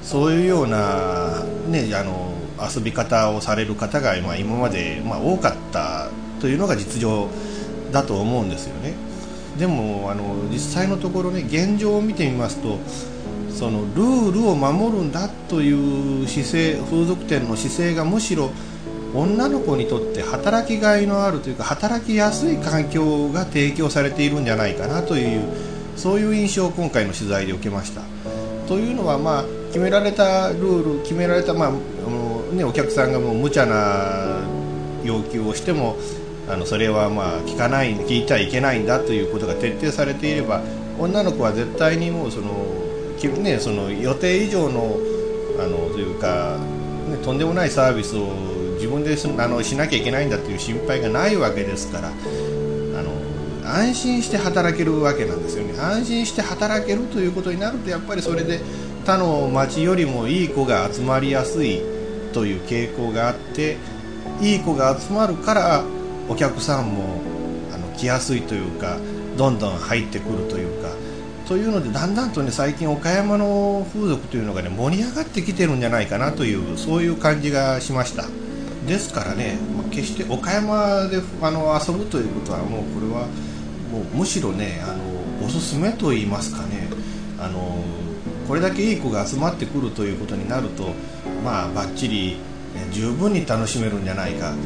そういうようなねあの遊び方をされる方がま今までまあ多かったというのが実情だと思うんですよね。でもあの実際のところね現状を見てみますとそのルールを守るんだという姿勢風俗店の姿勢がむしろ女の子にとって働きがいのあるというか働きやすい環境が提供されているんじゃないかなというそういう印象を今回の取材で受けました。というのは、まあ、決められたルール決められた、まああね、お客さんがもう無茶な要求をしてもあのそれはまあ聞かない聞いてはいけないんだということが徹底されていれば女の子は絶対にもうその、ね、その予定以上のあのというか、ね、とんでもないサービスを自分ですあのしなきゃいけないんだという心配がないわけですからあの安心して働けるわけなんですよね。安心して働けるということになるとやっぱりそれで他の町よりもいい子が集まりやすいという傾向があっていい子が集まるからお客さんもあの来やすいというかどんどん入ってくるというかというのでだんだんとね最近岡山の風俗というのがね盛り上がってきてるんじゃないかなというそういう感じがしました。ですからね、まあ決して岡山であの遊ぶということはもうこれはもうむしろねあのおすすめと言いますかねあのこれだけいい子が集まってくるということになるとまあバッチリえ十分に楽しめるんじゃないかあの、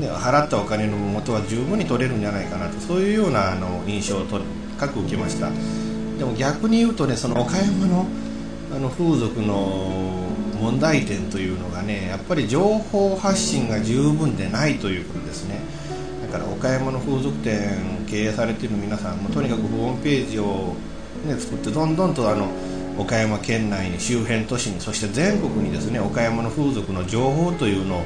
ね、払ったお金の元は十分に取れるんじゃないかなとそういうようなあの印象をと深く受けました。でも逆に言うとねその岡山のあの風俗の問題点というのがねやっぱり情報発信が十分でないということですね。だから岡山の風俗店経営されている皆さんもとにかくホームページを、ね、作ってどんどんとあの岡山県内に周辺都市にそして全国にですね岡山の風俗の情報というのを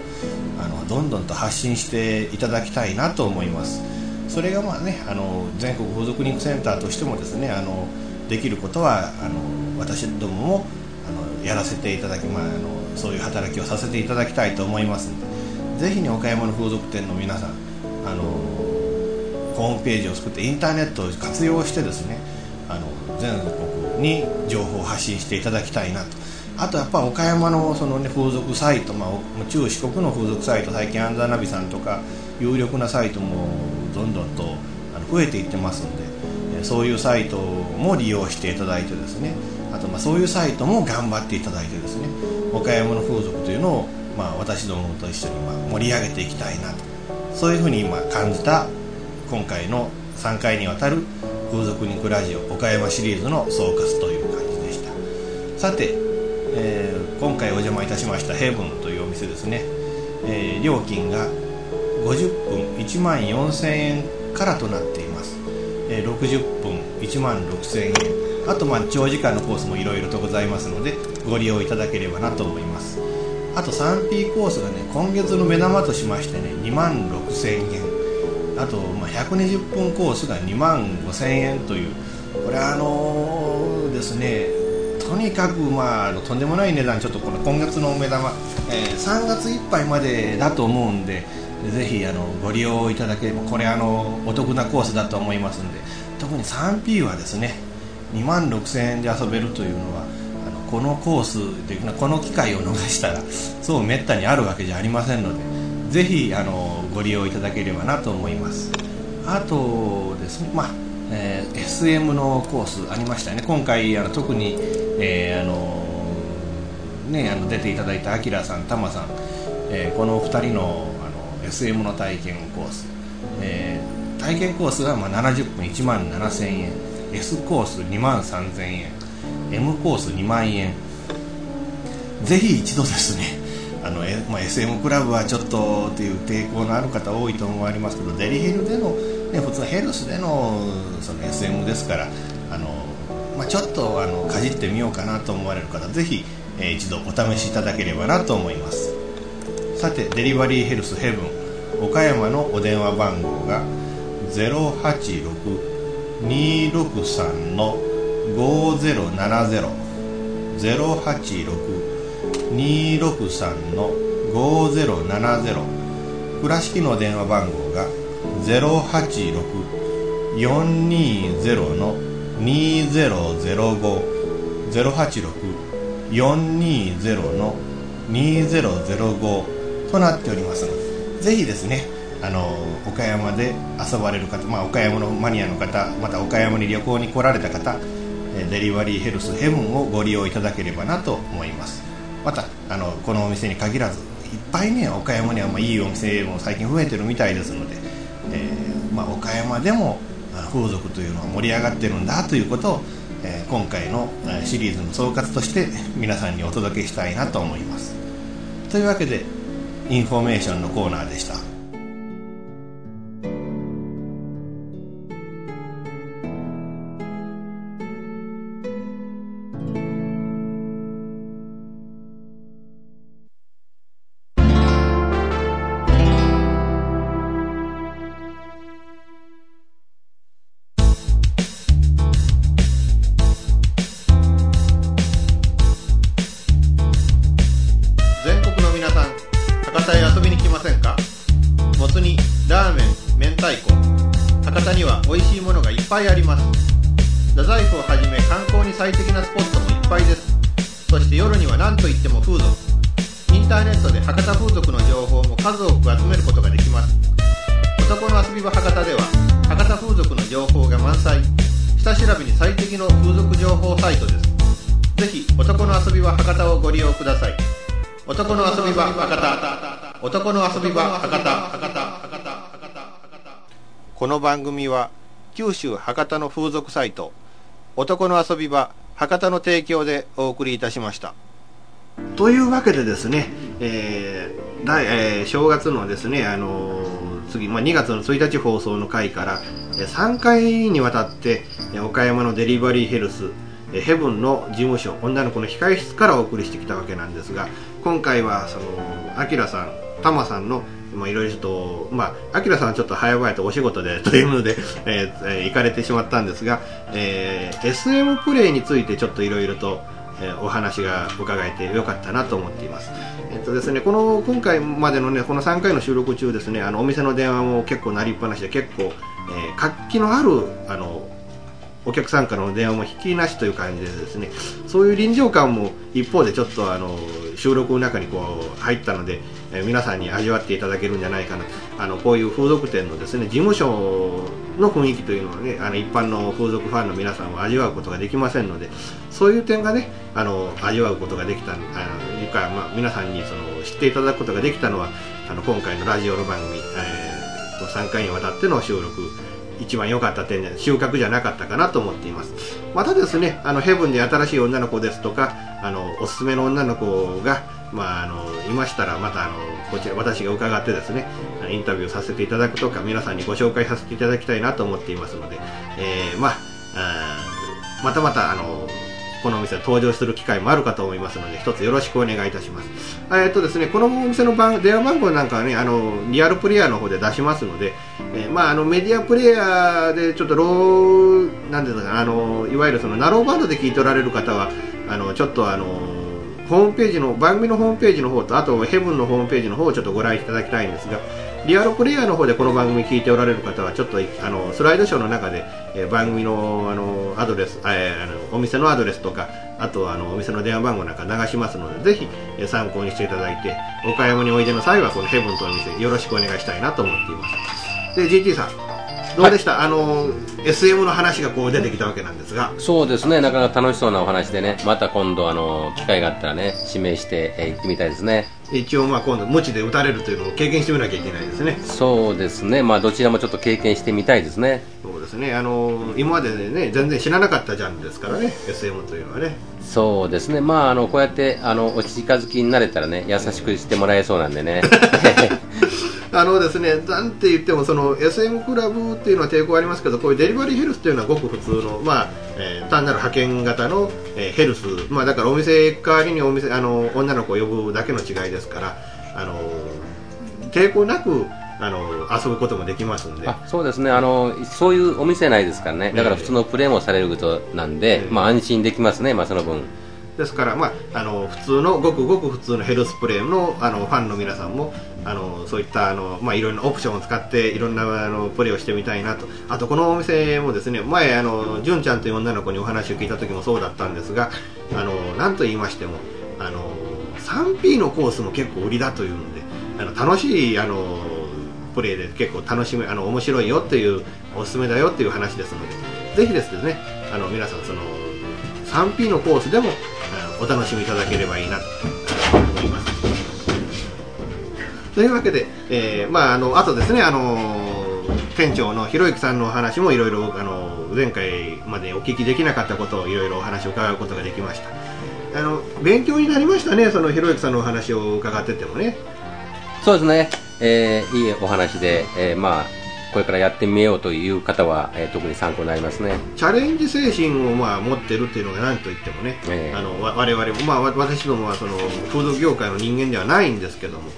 あのどんどんと発信していただきたいなと思います。それがまあねあの全国風俗リンクセンターとしてもですねあのできることはあの私どももやらせていただき、まあ、あのそういう働きをさせていただきたいと思いますのでぜひに岡山の風俗店の皆さんあのホームページを作ってインターネットを活用してですねあの全国に情報を発信していただきたいなと。あとやっぱ岡山のその、ね、風俗サイト、まあ、中四国の風俗サイト最近アンザナビさんとか有力なサイトもどんどんと増えていってますんでそういうサイトも利用していただいてですねとまあそういうサイトも頑張っていただいてですね岡山の風俗というのを、まあ、私どもと一緒にま盛り上げていきたいなと。そういうふうに今感じた今回の3回にわたる風俗リンクラジオ岡山シリーズの総括という感じでした。さて、えー今回お邪魔いたしましたヘブンというお店ですね、えー料金が50分1万4000円からとなっています、えー60分1万6000円。あとまあ長時間のコースもいろいろとございますのでご利用いただければなと思います。あと 3P コースがね今月の目玉としましてね2万6000円。あと、まあ、120分コースが2万5000円というこれあのーですねとにかく、まあ、とんでもない値段ちょっとこの今月の目玉、えー3月いっぱいまでだと思うんでぜひあのご利用いただければこれあのお得なコースだと思いますんで特に 3P はですね2万6000円で遊べるというのはあのこのコースでこの機会を逃したらそうめったにあるわけじゃありませんのでぜひあのご利用いただければなと思います。あとですねまあえー SM のコースありましたね。今回あの特に、えーあのね、あの出ていただいたアキラさん、タマさん、えーこのお二人のあの SM の体験コース、えー体験コースがまあ70分1万7000円。S コース2万3000円 M コース2万円ぜひ一度ですね あの、えまあ、SM クラブはちょっとという抵抗のある方多いと思われますけどデリヘルでの、ね、普通ヘルスでのその SM ですからあの、まあ、ちょっとあのかじってみようかなと思われる方ぜひ、えー一度お試しいただければなと思います。さてデリバリーヘルスヘブン岡山のお電話番号が0 8 6 086-263の5070倉敷の電話番号が086-420の2005 086-420の2005となっておりますのでぜひですねあの岡山で遊ばれる方、まあ、岡山のマニアの方また岡山に旅行に来られた方デリバリーヘルスヘブンをご利用いただければなと思います。またあのこのお店に限らずいっぱいね岡山にはまあいいお店も最近増えてるみたいですので、えーまあ、岡山でも風俗というのは盛り上がってるんだということを、えー今回のシリーズの総括として皆さんにお届けしたいなと思います。というわけでインフォメーションのコーナーでした。番組は九州博多の風俗サイト男の遊び場博多の提供でお送りいたしました。というわけでですね、えー来えー正月のですね、あのー次、まあ、2月の1日放送の回から、3回にわたって、岡山のデリバリーヘルス、ヘブンの事務所女の子の控え室からお送りしてきたわけなんですが今回はそのアキラさんタマさんのまあいろいろちょっとまあアキラさんはちょっと早々とお仕事でというので、えーえー行かれてしまったんですが、えー SM プレイについてちょっといろいろと、えーお話が伺えてよかったなと思っています。えっとですね、この今回までのねこの3回の収録中ですねあのお店の電話も結構鳴りっぱなしで結構、えー活気のあるあのお客さんからの電話も引きなしという感じでですねそういう臨場感も一方でちょっとあの収録の中にこう入ったので、え皆さんに味わっていただけるんじゃないかな。あのこういう風俗店のですね事務所の雰囲気というのはねあの一般の風俗ファンの皆さんは味わうことができませんのでそういう点がねあの味わうことができたあのいうか、まあ、皆さんにその知っていただくことができたのはあの今回のラジオの番組、えー、3回にわたっての収録一番良かった点で収穫じゃなかったかなと思っています。またですねあのヘブンで新しい女の子ですとかあのおすすめの女の子が、まあ、あのいましたらまたあのこちら私が伺ってですねインタビューさせていただくとか皆さんにご紹介させていただきたいなと思っていますので、えーまああまたまたあのこのお店登場する機会もあるかと思いますので、一つよろしくお願いいたします。えっとですね、このお店の番電話番号なんかはね、あの、リアルプレイヤーの方で出しますので、えーまあ、あの、メディアプレイヤーでちょっとロー、なんていうのかな、あの、いわゆるそのナローバンドで聞いておられる方は、あの、ちょっとあの、ホームページの、番組のホームページの方と、あと、ヘブンのホームページの方をちょっとご覧いただきたいんですが、リアルプレイヤーの方でこの番組聞いておられる方は、ちょっとあのスライドショーの中で、えー番組のあのアドレス、えーあのお店のアドレスとか、あとはあのお店の電話番号なんか流しますので、ぜひ、えー参考にしていただいて、お買い物においでの際は、このヘブンとお店、よろしくお願いしたいなと思っています。で、GT さん、どうでした、あの SM の話がこう出てきたわけなんですが、そうですね。なかなか楽しそうなお話でね。また今度あの機会があったらね指名して、えー行ってみたいですね一応、まあ、今度、無知で打たれるというのを経験してみなきゃいけないですね。そうですね。まあどちらもちょっと経験してみたいですね。そうですね、あの今までね、全然知らなかったジャンルですからね、SM というのはね。そうですね。まああのこうやってあのお近づきになれたらね優しくしてもらえそうなんでね。あのですね、なんて言ってもその SM クラブっていうのは抵抗ありますけど、こういうデリバリーヘルスっていうのはごく普通の、まあえー単なる派遣型の、えーヘルス、まあ、だからお店代わりにお店あの女の子を呼ぶだけの違いですから、あの抵抗なくあの遊ぶこともできますんで。あそうですね。あのそういうお店ないですからね。だから普通のプレーもされることなんで、まあ安心できますね。まあその分。ですから、まあ、あの普通のごくごく普通のヘルスプレーのあのファンの皆さんもあのそういったあの、まあ、いろんなオプションを使っていろんなあのプレーをしてみたいなとあとこのお店もですね前あの純ちゃんという女の子にお話を聞いた時もそうだったんですがあの何と言いましてもあの 3P のコースも結構売りだというんであの楽しいあのプレーで結構楽しめあの面白いよっていうおすすめだよっていう話ですのでぜひですねあの皆さんその 3P のコースでもお楽しみいただければいいなと思います。というわけで、えーまあ、あのあとですね、あの店長のひろゆきさんのお話もいろいろあの前回までお聞きできなかったことをいろいろお話を伺うことができました。あの勉強になりましたねそのひろゆきさんのお話を伺っててもね。そうですね、えーいいお話で、えーまあこれからやってみようという方は、えー特に参考になりますね。チャレンジ精神をまあ持ってるっていうのが何と言ってもね、ええあのわ我々も、まあ、わ私どもはその風俗業界の人間ではないんですけども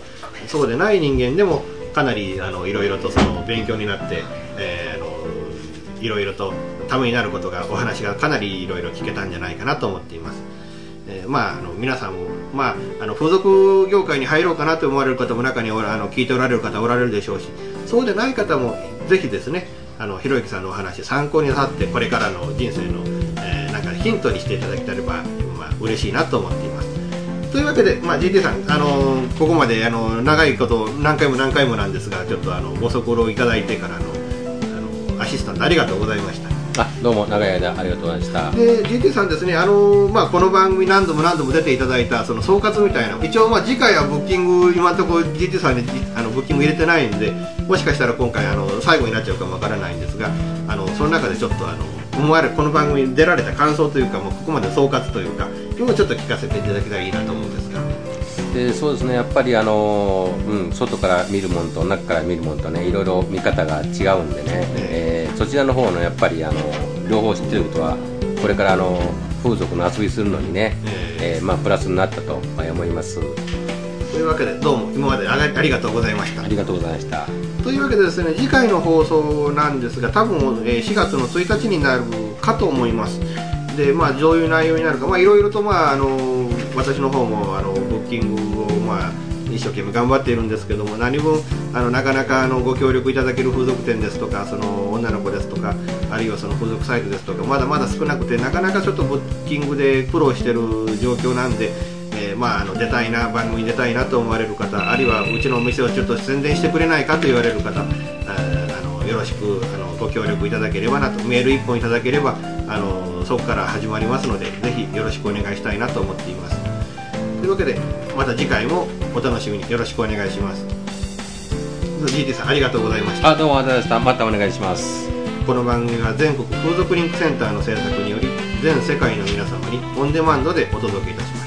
そうでない人間でもかなりあのいろいろとその勉強になって、えーあのいろいろとためになることがお話がかなりいろいろ聞けたんじゃないかなと思っています、えーまああの皆さんもまあ、あの風俗業界に入ろうかなと思われる方も中におあの聞いておられる方おられるでしょうしそうでない方もぜひですねあのひろゆきさんのお話参考になさってこれからの人生の、えーなんかヒントにしていただけたらば、まあ嬉しいなと思っています。というわけで、まあ、GT さん、あのここまであの長いこと何回も何回もなんですがちょっとあのご足労いただいてからのあのアシスタントありがとうございました。あどうも長い間ありがとうございました。で GT さんですね、あのまあ、この番組何度も何度も出ていただいたその総括みたいな一応まあ次回はブッキング今のところ GT さんにあのブッキング入れてないんでもしかしたら今回あの最後になっちゃうかもわからないんですがあのその中でちょっとあの思われるこの番組に出られた感想というかもうここまで総括というか今ちょっと聞かせていただけたらいいなと思うんですが。でそうですね。やっぱりあの、うん、外から見るものと中から見るものとねいろいろ見方が違うんでね、えーそちらの方のやっぱりあの両方知ってる人はこれからあの風俗の遊びするのにね、えーまあ、プラスになったと思います。というわけでどうも今までありがとうございました。ありがとうございました。というわけでですね次回の放送なんですが多分、えー4月の1日になるかと思いますでまあどういう内容になるかまあいろいろとまああの私の方もあのブッキングをまあ一生懸命頑張っているんですけども何分あのなかなかあのご協力いただける風俗店ですとかその女の子ですとかあるいはその風俗サイトですとかまだまだ少なくてなかなかちょっとブッキングで苦労している状況なんで、えーまあ、あの出たいな番組に出たいなと思われる方あるいはうちのお店をちょっと宣伝してくれないかと言われる方ろしくあのご協力いただければなとメール1本いただければあのそこから始まりますのでぜひよろしくお願いしたいなと思っています。というわけでまた次回もお楽しみによろしくお願いします。GT さんありがとうございました。あどうもありがとうございました。またお願いします。この番組は全国風俗リンクセンターの制作により全世界の皆様にオンデマンドでお届けいたしました